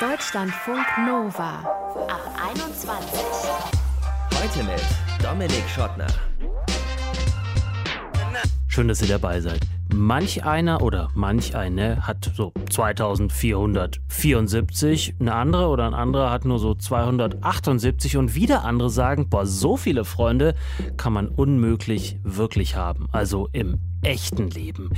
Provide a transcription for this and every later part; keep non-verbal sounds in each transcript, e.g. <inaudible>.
Deutschlandfunk Nova ab 21. Heute mit Dominik Schottner. Schön, dass ihr dabei seid. Manch einer oder manch eine hat so 2474, eine andere oder ein anderer hat nur so 278 und wieder andere sagen, boah, so viele Freunde kann man unmöglich wirklich haben. Also im echten Leben.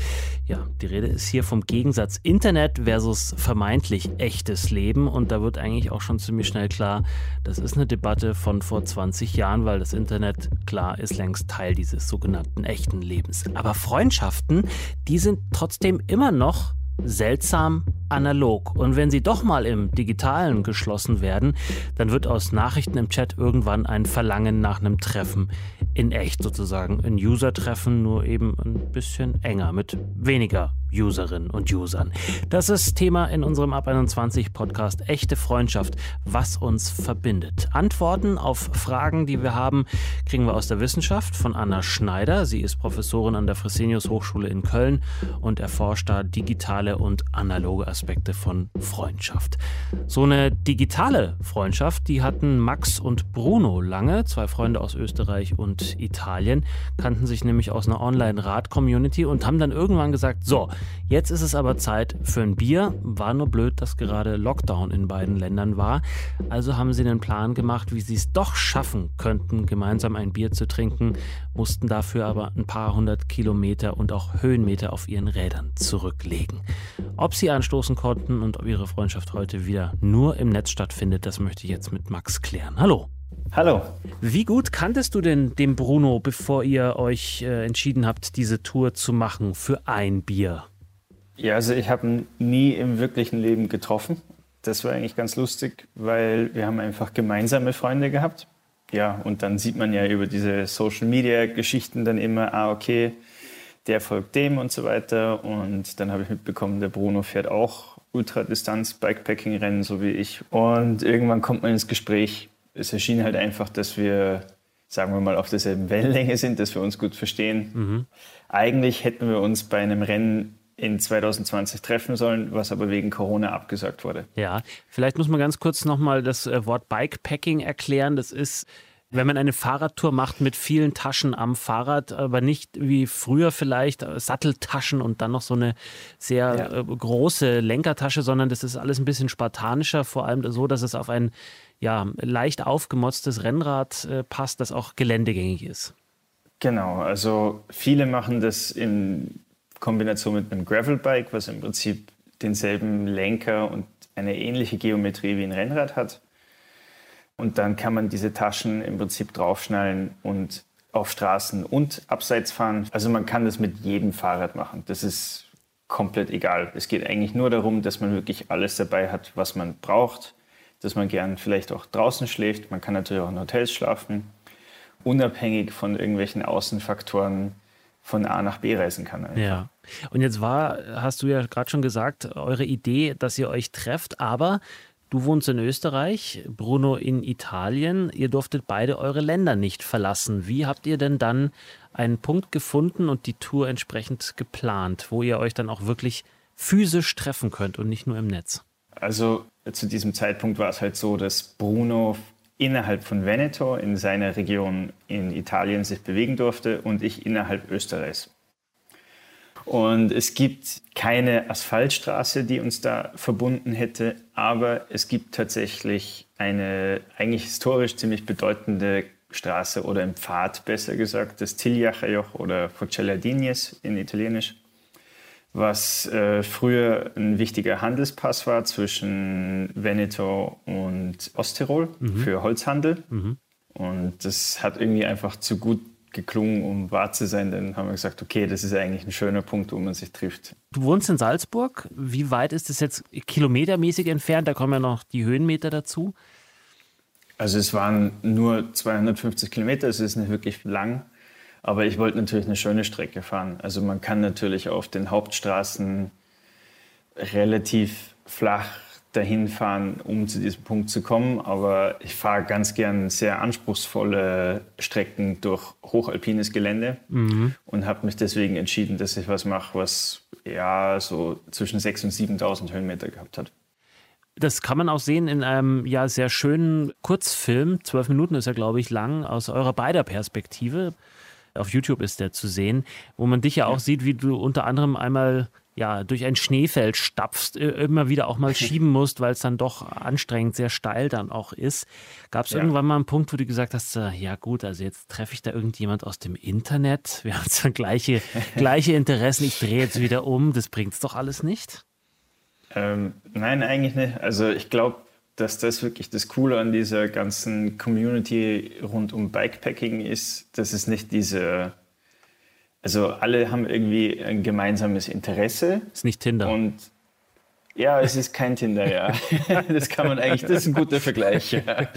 Ja, die Rede ist hier vom Gegensatz Internet versus vermeintlich echtes Leben und da wird eigentlich auch schon ziemlich schnell klar, das ist eine Debatte von vor 20 Jahren, weil das Internet klar ist längst Teil dieses sogenannten echten Lebens. Aber Freundschaften, die sind trotzdem immer noch seltsam analog. Und wenn sie doch mal im digitalen geschlossen werden, dann wird aus Nachrichten im Chat irgendwann ein Verlangen nach einem Treffen in echt sozusagen. Ein User-Treffen, nur eben ein bisschen enger, mit weniger Userinnen und Usern. Das ist Thema in unserem Ab 21 Podcast Echte Freundschaft, was uns verbindet. Antworten auf Fragen, die wir haben, kriegen wir aus der Wissenschaft von Anna Schneider. Sie ist Professorin an der Fresenius Hochschule in Köln und erforscht da digitale und analoge Aspekte von Freundschaft. So eine digitale Freundschaft, die hatten Max und Bruno lange, zwei Freunde aus Österreich und Italien, kannten sich nämlich aus einer Online-Rad-Community und haben dann irgendwann gesagt, so, Jetzt ist es aber Zeit für ein Bier. War nur blöd, dass gerade Lockdown in beiden Ländern war. Also haben sie einen Plan gemacht, wie sie es doch schaffen könnten, gemeinsam ein Bier zu trinken, mussten dafür aber ein paar hundert Kilometer und auch Höhenmeter auf ihren Rädern zurücklegen. Ob sie anstoßen konnten und ob ihre Freundschaft heute wieder nur im Netz stattfindet, das möchte ich jetzt mit Max klären. Hallo. Hallo. Wie gut kanntest du denn den Bruno, bevor ihr euch äh, entschieden habt, diese Tour zu machen für ein Bier? Ja, also ich habe ihn nie im wirklichen Leben getroffen. Das war eigentlich ganz lustig, weil wir haben einfach gemeinsame Freunde gehabt. Ja, und dann sieht man ja über diese Social-Media-Geschichten dann immer, ah, okay, der folgt dem und so weiter. Und dann habe ich mitbekommen, der Bruno fährt auch Ultradistanz-Bikepacking-Rennen, so wie ich. Und irgendwann kommt man ins Gespräch es erschien halt einfach, dass wir, sagen wir mal, auf derselben Wellenlänge sind, dass wir uns gut verstehen. Mhm. Eigentlich hätten wir uns bei einem Rennen in 2020 treffen sollen, was aber wegen Corona abgesagt wurde. Ja, vielleicht muss man ganz kurz nochmal das äh, Wort Bikepacking erklären. Das ist wenn man eine Fahrradtour macht mit vielen Taschen am Fahrrad, aber nicht wie früher vielleicht äh, Satteltaschen und dann noch so eine sehr ja. Äh, große Lenkertasche, sondern das ist alles ein bisschen spartanischer, vor allem so, dass es auf ein ja, leicht aufgemotztes Rennrad passt, das auch geländegängig ist. Genau, also viele machen das in Kombination mit einem Gravelbike, was im Prinzip denselben Lenker und eine ähnliche Geometrie wie ein Rennrad hat. Und dann kann man diese Taschen im Prinzip draufschnallen und auf Straßen und abseits fahren. Also man kann das mit jedem Fahrrad machen. Das ist komplett egal. Es geht eigentlich nur darum, dass man wirklich alles dabei hat, was man braucht dass man gern vielleicht auch draußen schläft. Man kann natürlich auch in Hotels schlafen, unabhängig von irgendwelchen Außenfaktoren von A nach B reisen kann. Einfach. Ja. Und jetzt war, hast du ja gerade schon gesagt, eure Idee, dass ihr euch trefft, aber du wohnst in Österreich, Bruno in Italien. Ihr durftet beide eure Länder nicht verlassen. Wie habt ihr denn dann einen Punkt gefunden und die Tour entsprechend geplant, wo ihr euch dann auch wirklich physisch treffen könnt und nicht nur im Netz? Also zu diesem Zeitpunkt war es halt so, dass Bruno innerhalb von Veneto in seiner Region in Italien sich bewegen durfte und ich innerhalb Österreichs. Und es gibt keine Asphaltstraße, die uns da verbunden hätte, aber es gibt tatsächlich eine eigentlich historisch ziemlich bedeutende Straße oder ein Pfad, besser gesagt, das Tigliachajoch oder Focella d'Ignes in Italienisch was äh, früher ein wichtiger Handelspass war zwischen Veneto und Osttirol mhm. für Holzhandel. Mhm. Und das hat irgendwie einfach zu gut geklungen, um wahr zu sein. Dann haben wir gesagt, okay, das ist eigentlich ein schöner Punkt, wo man sich trifft. Du wohnst in Salzburg. Wie weit ist das jetzt kilometermäßig entfernt? Da kommen ja noch die Höhenmeter dazu. Also es waren nur 250 Kilometer, es ist nicht wirklich lang. Aber ich wollte natürlich eine schöne Strecke fahren. Also man kann natürlich auf den Hauptstraßen relativ flach dahin fahren, um zu diesem Punkt zu kommen. Aber ich fahre ganz gern sehr anspruchsvolle Strecken durch hochalpines Gelände mhm. und habe mich deswegen entschieden, dass ich was mache, was ja so zwischen 6.000 und 7.000 Höhenmeter gehabt hat. Das kann man auch sehen in einem ja sehr schönen Kurzfilm. Zwölf Minuten ist er, glaube ich, lang, aus eurer beider Perspektive. Auf YouTube ist der zu sehen, wo man dich ja auch ja. sieht, wie du unter anderem einmal ja, durch ein Schneefeld stapfst, immer wieder auch mal <laughs> schieben musst, weil es dann doch anstrengend, sehr steil dann auch ist. Gab es ja. irgendwann mal einen Punkt, wo du gesagt hast, äh, ja gut, also jetzt treffe ich da irgendjemand aus dem Internet, <laughs> wir haben zwar gleiche, gleiche Interessen, ich drehe jetzt wieder um, das bringt es doch alles nicht? Ähm, nein, eigentlich nicht. Also ich glaube, dass das wirklich das Coole an dieser ganzen Community rund um Bikepacking ist, dass es nicht diese also alle haben irgendwie ein gemeinsames Interesse. Ist nicht Tinder. Und ja, es ist kein Tinder, ja. <laughs> Das kann man eigentlich, das ist ein guter Vergleich. Ja. <laughs>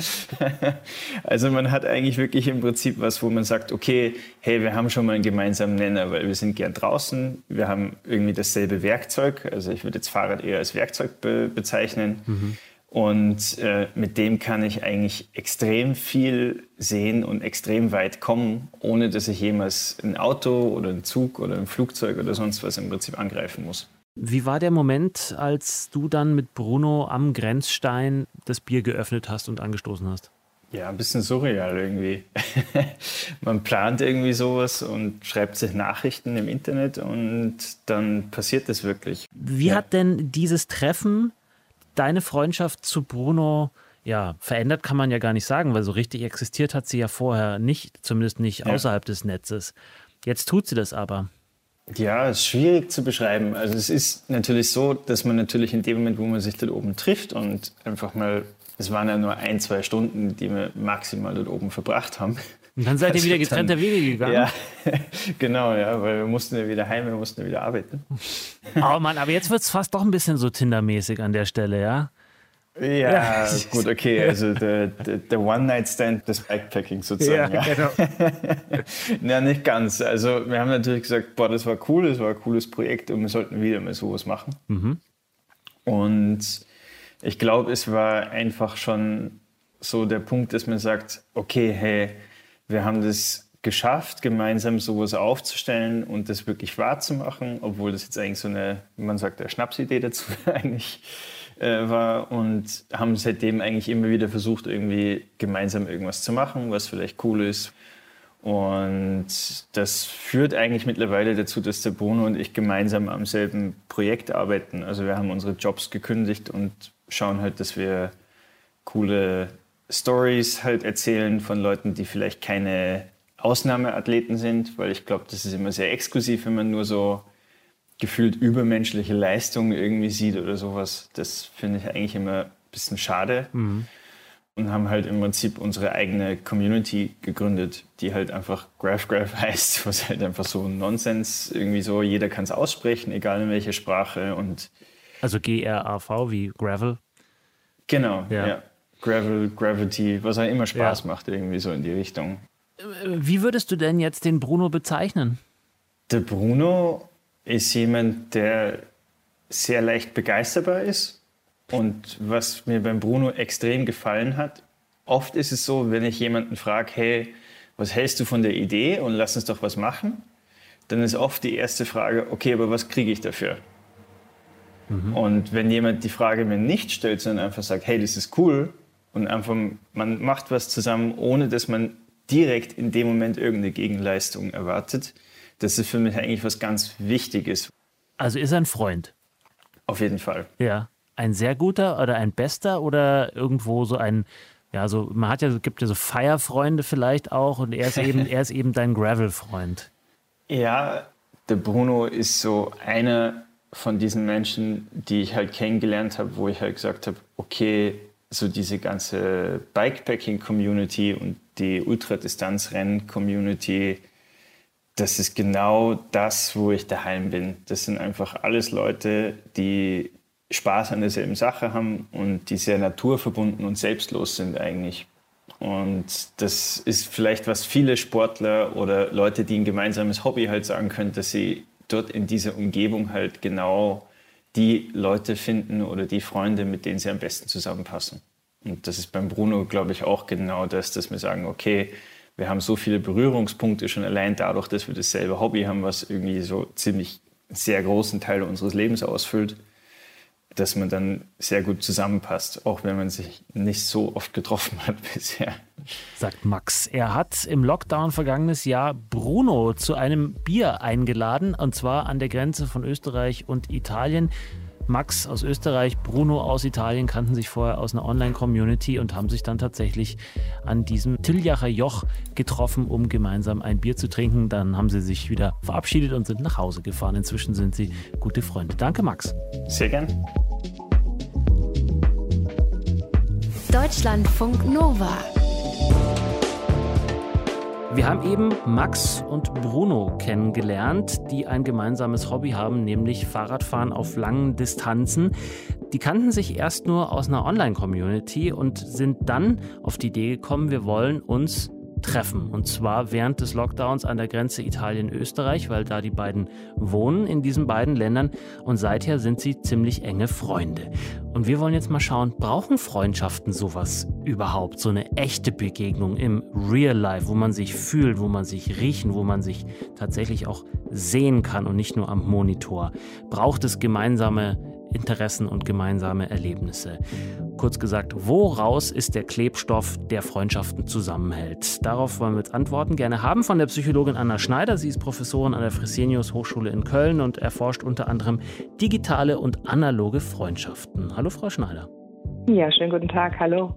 Also man hat eigentlich wirklich im Prinzip was, wo man sagt, okay, hey, wir haben schon mal einen gemeinsamen Nenner, weil wir sind gern draußen, wir haben irgendwie dasselbe Werkzeug. Also ich würde jetzt Fahrrad eher als Werkzeug be bezeichnen. Mhm. Und äh, mit dem kann ich eigentlich extrem viel sehen und extrem weit kommen, ohne dass ich jemals ein Auto oder einen Zug oder ein Flugzeug oder sonst was im Prinzip angreifen muss. Wie war der Moment, als du dann mit Bruno am Grenzstein das Bier geöffnet hast und angestoßen hast? Ja, ein bisschen surreal irgendwie. <laughs> Man plant irgendwie sowas und schreibt sich Nachrichten im Internet und dann passiert das wirklich. Wie ja. hat denn dieses Treffen deine Freundschaft zu Bruno ja, verändert kann man ja gar nicht sagen, weil so richtig existiert hat sie ja vorher nicht, zumindest nicht ja. außerhalb des Netzes. Jetzt tut sie das aber. Ja, ist schwierig zu beschreiben. Also es ist natürlich so, dass man natürlich in dem Moment, wo man sich dort oben trifft und einfach mal, es waren ja nur ein, zwei Stunden, die wir maximal dort oben verbracht haben, und dann seid ihr also wieder getrennter Wege gegangen? Ja, <laughs> genau, ja, weil wir mussten ja wieder heim, wir mussten ja wieder arbeiten. <laughs> Oh Mann, aber jetzt wird es fast doch ein bisschen so Tinder-mäßig an der Stelle, ja? Ja, gut, okay. Also der, der, One-Night-Stand des Bikepackings sozusagen. Ja, ja. Genau. <laughs> ja, nicht ganz. Also wir haben natürlich gesagt, boah, das war cool, das war ein cooles Projekt und wir sollten wieder mal sowas machen. Mhm. Und ich glaube, es war einfach schon so der Punkt, dass man sagt, okay, hey, wir haben das geschafft, gemeinsam sowas aufzustellen und das wirklich wahrzumachen, obwohl das jetzt eigentlich so eine, wie man sagt, eine Schnapsidee dazu <laughs> eigentlich äh, war und haben seitdem eigentlich immer wieder versucht, irgendwie gemeinsam irgendwas zu machen, was vielleicht cool ist. Und das führt eigentlich mittlerweile dazu, dass der Bruno und ich gemeinsam am selben Projekt arbeiten. Also wir haben unsere Jobs gekündigt und schauen halt, dass wir coole Stories halt erzählen von Leuten, die vielleicht keine Ausnahmeathleten sind, weil ich glaube, das ist immer sehr exklusiv, wenn man nur so gefühlt übermenschliche Leistungen irgendwie sieht oder sowas. Das finde ich eigentlich immer ein bisschen schade. Mhm. Und haben halt im Prinzip unsere eigene Community gegründet, die halt einfach GraphGraph <laughs> heißt, was halt einfach so Nonsens irgendwie so, jeder kann es aussprechen, egal in welcher Sprache und also G-R-A-V wie Gravel? Genau, ja. ja. Gravel, Gravity, was auch immer Spaß ja. macht, irgendwie so in die Richtung. Wie würdest du denn jetzt den Bruno bezeichnen? Der Bruno ist jemand, der sehr leicht begeisterbar ist. Und was mir beim Bruno extrem gefallen hat, oft ist es so, wenn ich jemanden frage, hey, was hältst du von der Idee und lass uns doch was machen, dann ist oft die erste Frage, okay, aber was kriege ich dafür? Mhm. Und wenn jemand die Frage mir nicht stellt, sondern einfach sagt, hey, das ist cool, und einfach, man macht was zusammen, ohne dass man direkt in dem Moment irgendeine Gegenleistung erwartet. Das ist für mich eigentlich was ganz Wichtiges. Also ist er ein Freund? Auf jeden Fall. Ja. Ein sehr guter oder ein bester oder irgendwo so ein, ja, so, man hat ja, gibt ja so Feierfreunde vielleicht auch und er ist eben, <laughs> er ist eben dein Gravel-Freund. Ja, der Bruno ist so einer von diesen Menschen, die ich halt kennengelernt habe, wo ich halt gesagt habe, okay, so diese ganze Bikepacking-Community und die Ultradistanzrennen-Community, das ist genau das, wo ich daheim bin. Das sind einfach alles Leute, die Spaß an derselben Sache haben und die sehr naturverbunden und selbstlos sind eigentlich. Und das ist vielleicht, was viele Sportler oder Leute, die ein gemeinsames Hobby halt sagen können, dass sie dort in dieser Umgebung halt genau die Leute finden oder die Freunde, mit denen sie am besten zusammenpassen. Und das ist beim Bruno, glaube ich, auch genau das, dass wir sagen, okay, wir haben so viele Berührungspunkte schon allein dadurch, dass wir dasselbe Hobby haben, was irgendwie so ziemlich sehr großen Teil unseres Lebens ausfüllt, dass man dann sehr gut zusammenpasst, auch wenn man sich nicht so oft getroffen hat <laughs> bisher. Sagt Max. Er hat im Lockdown vergangenes Jahr Bruno zu einem Bier eingeladen, und zwar an der Grenze von Österreich und Italien. Max aus Österreich, Bruno aus Italien kannten sich vorher aus einer Online-Community und haben sich dann tatsächlich an diesem Tiljacher Joch getroffen, um gemeinsam ein Bier zu trinken. Dann haben sie sich wieder verabschiedet und sind nach Hause gefahren. Inzwischen sind sie gute Freunde. Danke, Max. Sehr gern. Deutschlandfunk Nova. Wir haben eben Max und Bruno kennengelernt, die ein gemeinsames Hobby haben, nämlich Fahrradfahren auf langen Distanzen. Die kannten sich erst nur aus einer Online-Community und sind dann auf die Idee gekommen, wir wollen uns treffen. Und zwar während des Lockdowns an der Grenze Italien-Österreich, weil da die beiden wohnen in diesen beiden Ländern. Und seither sind sie ziemlich enge Freunde. Und wir wollen jetzt mal schauen, brauchen Freundschaften sowas überhaupt? So eine echte Begegnung im Real Life, wo man sich fühlt, wo man sich riechen, wo man sich tatsächlich auch sehen kann und nicht nur am Monitor. Braucht es gemeinsame Interessen und gemeinsame Erlebnisse. Kurz gesagt, woraus ist der Klebstoff, der Freundschaften zusammenhält? Darauf wollen wir jetzt Antworten gerne haben von der Psychologin Anna Schneider. Sie ist Professorin an der Fresenius Hochschule in Köln und erforscht unter anderem digitale und analoge Freundschaften. Hallo, Frau Schneider. Ja, schönen guten Tag. Hallo.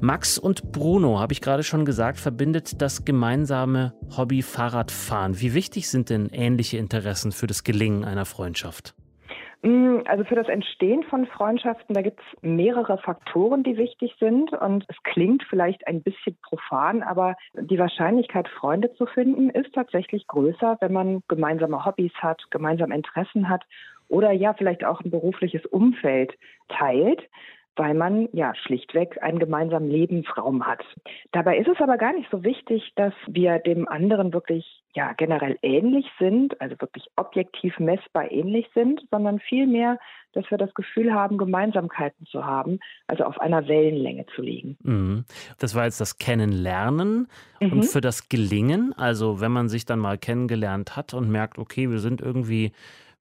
Max und Bruno, habe ich gerade schon gesagt, verbindet das gemeinsame Hobby Fahrradfahren. Wie wichtig sind denn ähnliche Interessen für das Gelingen einer Freundschaft? Mm, also für das Entstehen von Freundschaften, da gibt es mehrere Faktoren, die wichtig sind. Und es klingt vielleicht ein bisschen profan, aber die Wahrscheinlichkeit, Freunde zu finden, ist tatsächlich größer, wenn man gemeinsame Hobbys hat, gemeinsame Interessen hat oder ja vielleicht auch ein berufliches Umfeld teilt weil man ja schlichtweg einen gemeinsamen Lebensraum hat. Dabei ist es aber gar nicht so wichtig, dass wir dem anderen wirklich ja generell ähnlich sind, also wirklich objektiv messbar ähnlich sind, sondern vielmehr, dass wir das Gefühl haben, Gemeinsamkeiten zu haben, also auf einer Wellenlänge zu liegen. Mhm. Das war jetzt das Kennenlernen mhm. und für das Gelingen, also wenn man sich dann mal kennengelernt hat und merkt, okay, wir sind irgendwie,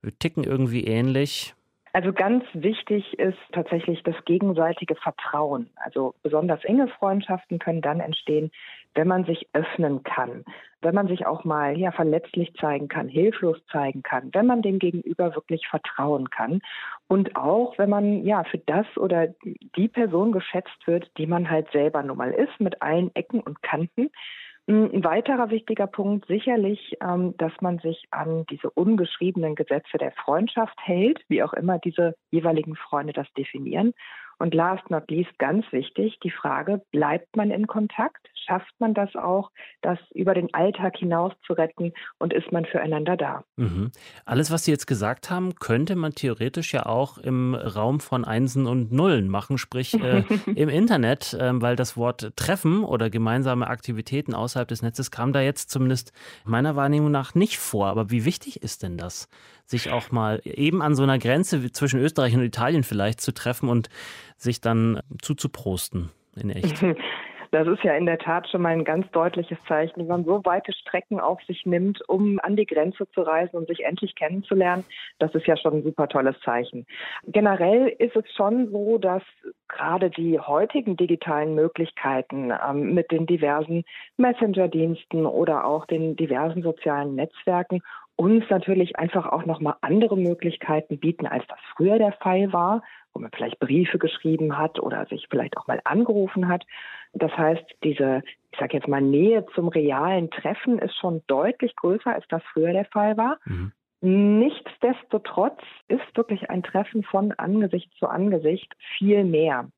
wir ticken irgendwie ähnlich, also ganz wichtig ist tatsächlich das gegenseitige Vertrauen. Also besonders enge Freundschaften können dann entstehen, wenn man sich öffnen kann, wenn man sich auch mal ja verletzlich zeigen kann, hilflos zeigen kann, wenn man dem Gegenüber wirklich vertrauen kann und auch wenn man ja für das oder die Person geschätzt wird, die man halt selber nun mal ist, mit allen Ecken und Kanten ein weiterer wichtiger Punkt sicherlich, ähm, dass man sich an diese ungeschriebenen Gesetze der Freundschaft hält, wie auch immer diese jeweiligen Freunde das definieren. Und last not least ganz wichtig, die Frage, bleibt man in Kontakt? Schafft man das auch, das über den Alltag hinaus zu retten und ist man füreinander da? Mhm. Alles, was Sie jetzt gesagt haben, könnte man theoretisch ja auch im Raum von Einsen und Nullen machen, sprich äh, <laughs> im Internet, äh, weil das Wort Treffen oder gemeinsame Aktivitäten außerhalb des Netzes kam da jetzt zumindest meiner Wahrnehmung nach nicht vor. Aber wie wichtig ist denn das? Sich auch mal eben an so einer Grenze zwischen Österreich und Italien vielleicht zu treffen und sich dann zuzuprosten in echt. <laughs> Das ist ja in der Tat schon mal ein ganz deutliches Zeichen, wenn man so weite Strecken auf sich nimmt, um an die Grenze zu reisen und sich endlich kennenzulernen. Das ist ja schon ein super tolles Zeichen. Generell ist es schon so, dass gerade die heutigen digitalen Möglichkeiten ähm, mit den diversen Messenger-Diensten oder auch den diversen sozialen Netzwerken uns natürlich einfach auch nochmal andere Möglichkeiten bieten, als das früher der Fall war, wo man vielleicht Briefe geschrieben hat oder sich vielleicht auch mal angerufen hat. Das heißt, diese, ich sage jetzt mal, Nähe zum realen Treffen ist schon deutlich größer, als das früher der Fall war. Mhm. Nichtsdestotrotz ist wirklich ein Treffen von Angesicht zu Angesicht viel mehr.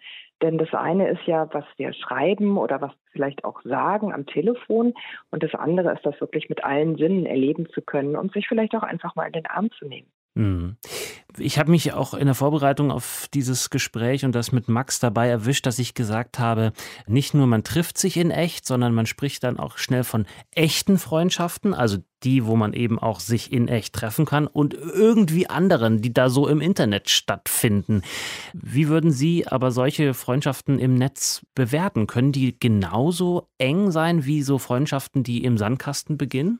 Denn das eine ist ja, was wir schreiben oder was vielleicht auch sagen am Telefon. Und das andere ist, das wirklich mit allen Sinnen erleben zu können und sich vielleicht auch einfach mal in den Arm zu nehmen. Mhm. Ich habe mich auch in der Vorbereitung auf dieses Gespräch und das mit Max dabei erwischt, dass ich gesagt habe, nicht nur man trifft sich in echt, sondern man spricht dann auch schnell von echten Freundschaften, also die, wo man eben auch sich in echt treffen kann und irgendwie anderen, die da so im Internet stattfinden. Wie würden Sie aber solche Freundschaften im Netz bewerten? Können die genauso eng sein wie so Freundschaften, die im Sandkasten beginnen?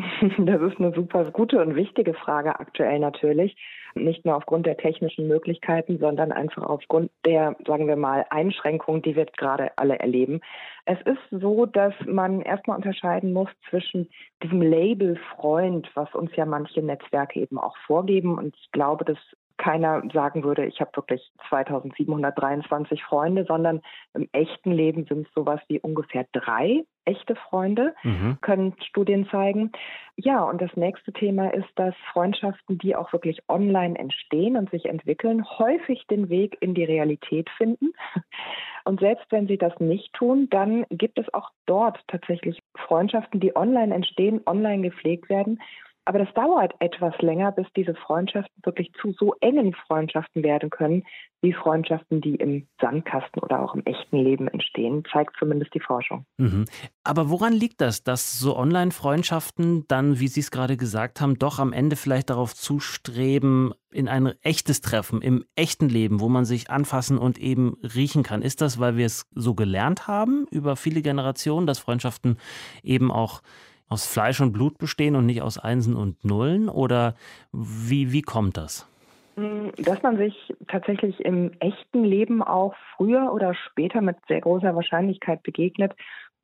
<laughs> Das ist eine super gute und wichtige Frage aktuell natürlich. Nicht nur aufgrund der technischen Möglichkeiten, sondern einfach aufgrund der, sagen wir mal, Einschränkungen, die wir gerade alle erleben. Es ist so, dass man erstmal unterscheiden muss zwischen diesem Label Freund, was uns ja manche Netzwerke eben auch vorgeben. Und ich glaube, das keiner sagen würde, ich habe wirklich 2723 Freunde, sondern im echten Leben sind es sowas wie ungefähr drei echte Freunde, mhm. können Studien zeigen. Ja, und das nächste Thema ist, dass Freundschaften, die auch wirklich online entstehen und sich entwickeln, häufig den Weg in die Realität finden. <laughs> Und selbst wenn sie das nicht tun, dann gibt es auch dort tatsächlich Freundschaften, die online entstehen, online gepflegt werden aber das dauert etwas länger, bis diese Freundschaften wirklich zu so engen Freundschaften werden können, wie Freundschaften, die im Sandkasten oder auch im echten Leben entstehen, zeigt zumindest die Forschung. Mhm. Aber woran liegt das, dass so Online-Freundschaften dann, wie Sie es gerade gesagt haben, doch am Ende vielleicht darauf zustreben, in ein echtes Treffen, im echten Leben, wo man sich anfassen und eben riechen kann? Ist das, weil wir es so gelernt haben über viele Generationen, dass Freundschaften eben auch aus Fleisch und Blut bestehen und nicht aus Einsen und Nullen? Oder wie, wie kommt das? Hm, dass man sich tatsächlich im echten Leben auch früher oder später mit sehr großer Wahrscheinlichkeit begegnet,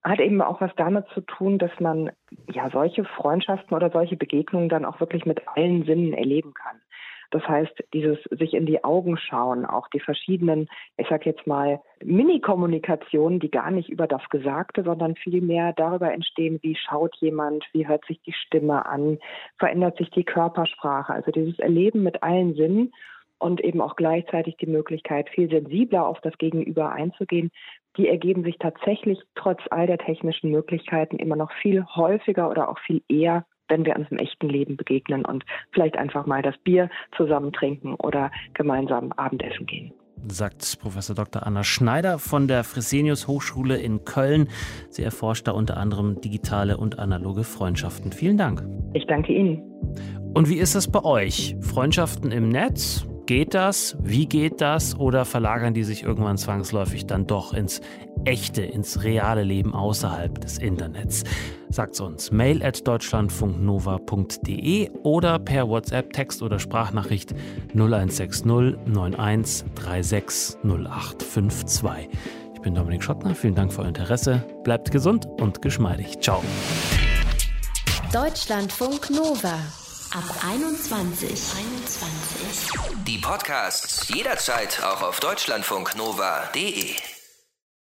hat eben auch was damit zu tun, dass man ja solche Freundschaften oder solche Begegnungen dann auch wirklich mit allen Sinnen erleben kann. Das heißt, dieses sich in die Augen schauen, auch die verschiedenen, ich sag jetzt mal, Mini-Kommunikationen, die gar nicht über das Gesagte, sondern vielmehr darüber entstehen, wie schaut jemand, wie hört sich die Stimme an, verändert sich die Körpersprache. Also dieses Erleben mit allen Sinnen und eben auch gleichzeitig die Möglichkeit, viel sensibler auf das Gegenüber einzugehen, die ergeben sich tatsächlich trotz all der technischen Möglichkeiten immer noch viel häufiger oder auch viel eher wenn wir uns im echten Leben begegnen und vielleicht einfach mal das Bier zusammen trinken oder gemeinsam Abendessen gehen sagt Professor Dr. Anna Schneider von der Fresenius Hochschule in Köln. Sie erforscht da unter anderem digitale und analoge Freundschaften. Vielen Dank. Ich danke Ihnen. Und wie ist es bei euch? Freundschaften im Netz? Geht das? Wie geht das? Oder verlagern die sich irgendwann zwangsläufig dann doch ins echte, ins reale Leben außerhalb des Internets? Sagt's uns. Mail at deutschlandfunknova.de oder per WhatsApp, Text oder Sprachnachricht 0160 91 36 0852. Ich bin Dominik Schottner. Vielen Dank für euer Interesse. Bleibt gesund und geschmeidig. Ciao. Deutschlandfunk Nova. Ab 21. 21. Die Podcasts jederzeit auch auf deutschlandfunknova.de.